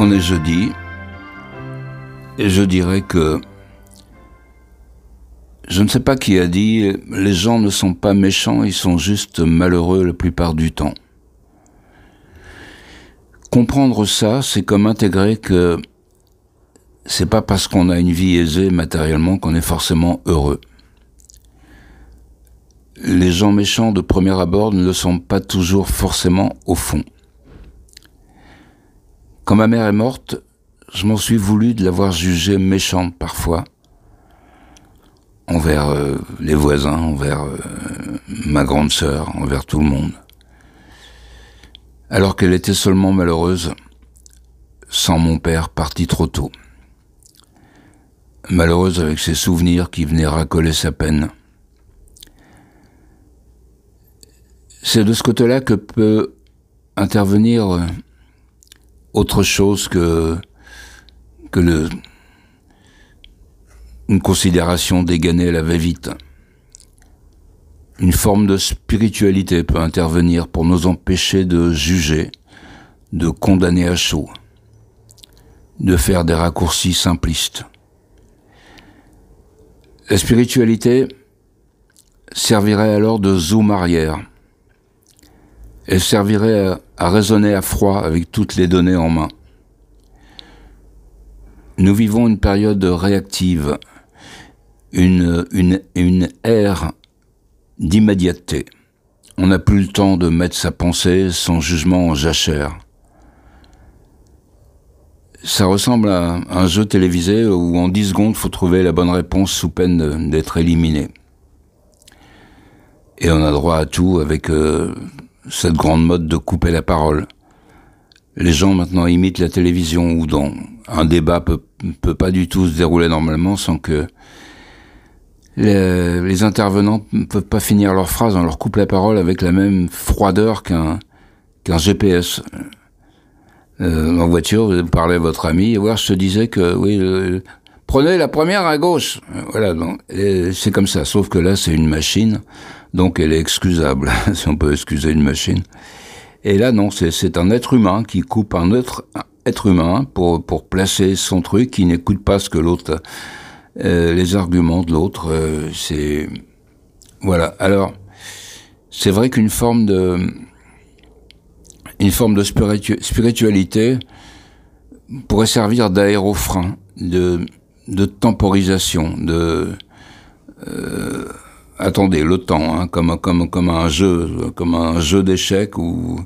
On est jeudi, et je dirais que je ne sais pas qui a dit, les gens ne sont pas méchants, ils sont juste malheureux la plupart du temps. Comprendre ça, c'est comme intégrer que c'est pas parce qu'on a une vie aisée matériellement qu'on est forcément heureux. Les gens méchants de premier abord ne le sont pas toujours forcément au fond. Quand ma mère est morte, je m'en suis voulu de l'avoir jugée méchante parfois, envers euh, les voisins, envers euh, ma grande sœur, envers tout le monde. Alors qu'elle était seulement malheureuse, sans mon père parti trop tôt. Malheureuse avec ses souvenirs qui venaient racoler sa peine. C'est de ce côté-là que peut intervenir euh, autre chose que, que le, une considération dégainée à la va-vite. Une forme de spiritualité peut intervenir pour nous empêcher de juger, de condamner à chaud, de faire des raccourcis simplistes. La spiritualité servirait alors de zoom arrière. Elle servirait à raisonner à froid avec toutes les données en main. Nous vivons une période réactive, une, une, une ère d'immédiateté. On n'a plus le temps de mettre sa pensée, son jugement en jachère. Ça ressemble à un jeu télévisé où en 10 secondes, faut trouver la bonne réponse sous peine d'être éliminé. Et on a droit à tout avec euh, cette grande mode de couper la parole. Les gens maintenant imitent la télévision où un débat peut, peut pas du tout se dérouler normalement sans que les, intervenants ne peuvent pas finir leur phrase, on leur coupe la parole avec la même froideur qu'un GPS. Euh, en voiture, vous parlez à votre ami, et voir, je te disais que oui, prenez la première à gauche. Voilà, c'est comme ça. Sauf que là, c'est une machine donc elle est excusable, si on peut excuser une machine. Et là, non, c'est un être humain qui coupe un autre être humain pour, pour placer son truc, qui n'écoute pas ce que l'autre, euh, les arguments de l'autre. Euh, c'est voilà. Alors, c'est vrai qu'une forme de une forme de spiritualité pourrait servir d'aérofrein, de, de temporisation, de euh, attendez le temps, hein, comme un jeu, comme un jeu d'échecs ou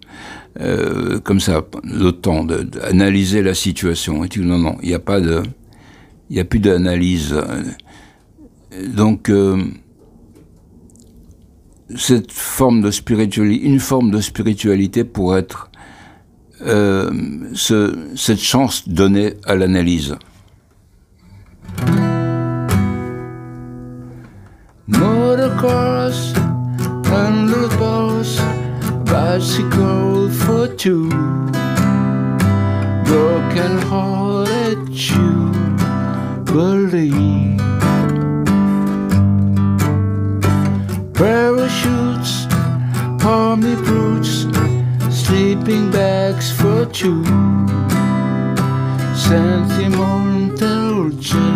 euh, comme ça, le temps d'analyser la situation. Et tu non non, il n'y a pas de, il a plus d'analyse. Donc euh, cette forme de spiritualité, une forme de spiritualité pour être ce, cette chance donnée à l'analyse. Motocross, handlebars, bicycle for two, broken hearted you believe. Parachutes, army brutes, sleeping bags for two, sentimental gin,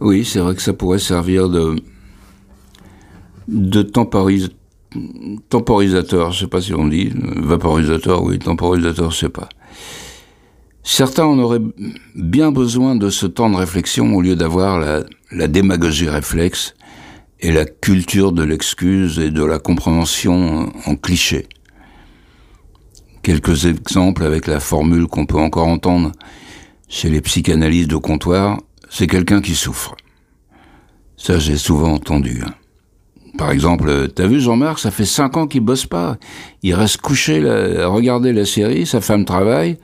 Oui, c'est vrai que ça pourrait servir de, de temporisateur, je sais pas si on dit, vaporisateur, oui, temporisateur, je sais pas. Certains en auraient bien besoin de ce temps de réflexion au lieu d'avoir la, démagogie réflexe et la culture de l'excuse et de la compréhension en cliché. Quelques exemples avec la formule qu'on peut encore entendre chez les psychanalystes de comptoir, c'est quelqu'un qui souffre. Ça, j'ai souvent entendu. Hein. Par exemple, t'as vu Jean-Marc, ça fait cinq ans qu'il bosse pas. Il reste couché à regarder la série, sa femme travaille,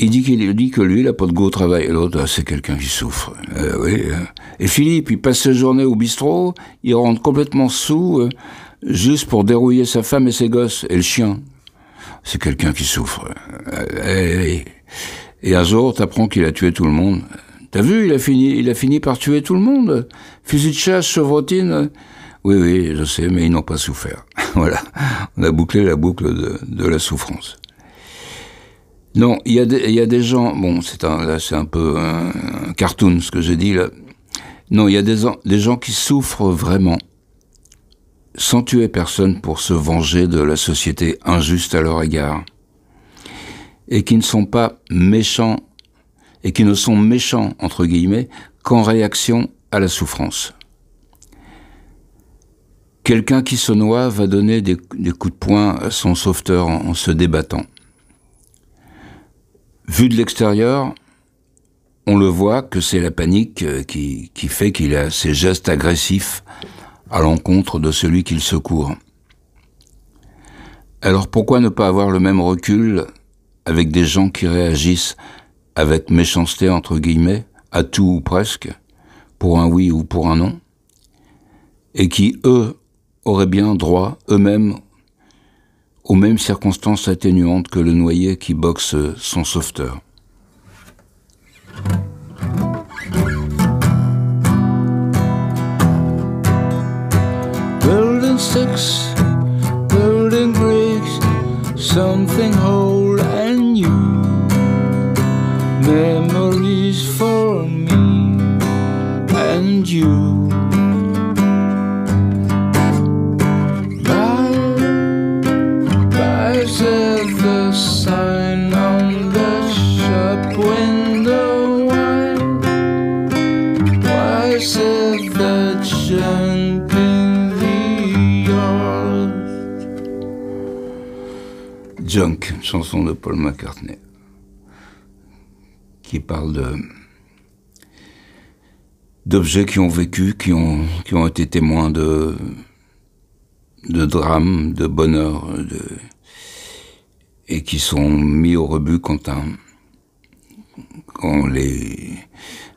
il dit qu'il dit que lui, il n'a pas de go au travail. L'autre, ah, c'est quelqu'un qui souffre. Euh, euh. Et Philippe, il passe sa journée au bistrot, il rentre complètement sous, euh, juste pour dérouiller sa femme et ses gosses. Et le chien, c'est quelqu'un qui souffre. Euh, et, et un jour, t'apprends qu'il a tué tout le monde. T'as vu, il a fini, il a fini par tuer tout le monde. Fusil de chasse, chevrotine. Oui, oui, je sais, mais ils n'ont pas souffert. voilà. On a bouclé la boucle de, de la souffrance. Non, il y, a des- y a des gens. Bon, c'est un, là, c'est un peu un, un cartoon ce que j'ai dit là. Non, il y a des, des gens qui souffrent vraiment, sans tuer personne pour se venger de la société injuste à leur égard, et qui ne sont pas méchants, et qui ne sont méchants entre guillemets qu'en réaction à la souffrance. Quelqu'un qui se noie va donner des, coups de poing à son sauveteur en- en se débattant. Vu de l'extérieur, on le voit que c'est la panique euh, qui, qui fait qu'il a ces gestes agressifs à l'encontre de celui qu'il secourt. Alors pourquoi ne pas avoir le même recul avec des gens qui réagissent avec méchanceté entre guillemets à tout ou presque, pour un oui ou pour un non, et qui, eux, auraient bien droit eux-mêmes aux mêmes circonstances atténuantes que le noyé qui boxe son sauveteur? Something whole and new. Memories for me and you. Junk, chanson de Paul McCartney, qui parle de d'objets qui ont vécu, qui ont qui ont été témoins de de drames, de bonheur, de et qui sont mis au rebut quand un quand les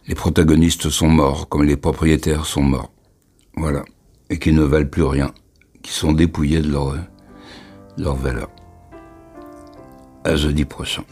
les protagonistes sont morts, comme les propriétaires sont morts, voilà, et qui ne valent plus rien, qui sont dépouillés de leur leur valeur. À jeudi prochain.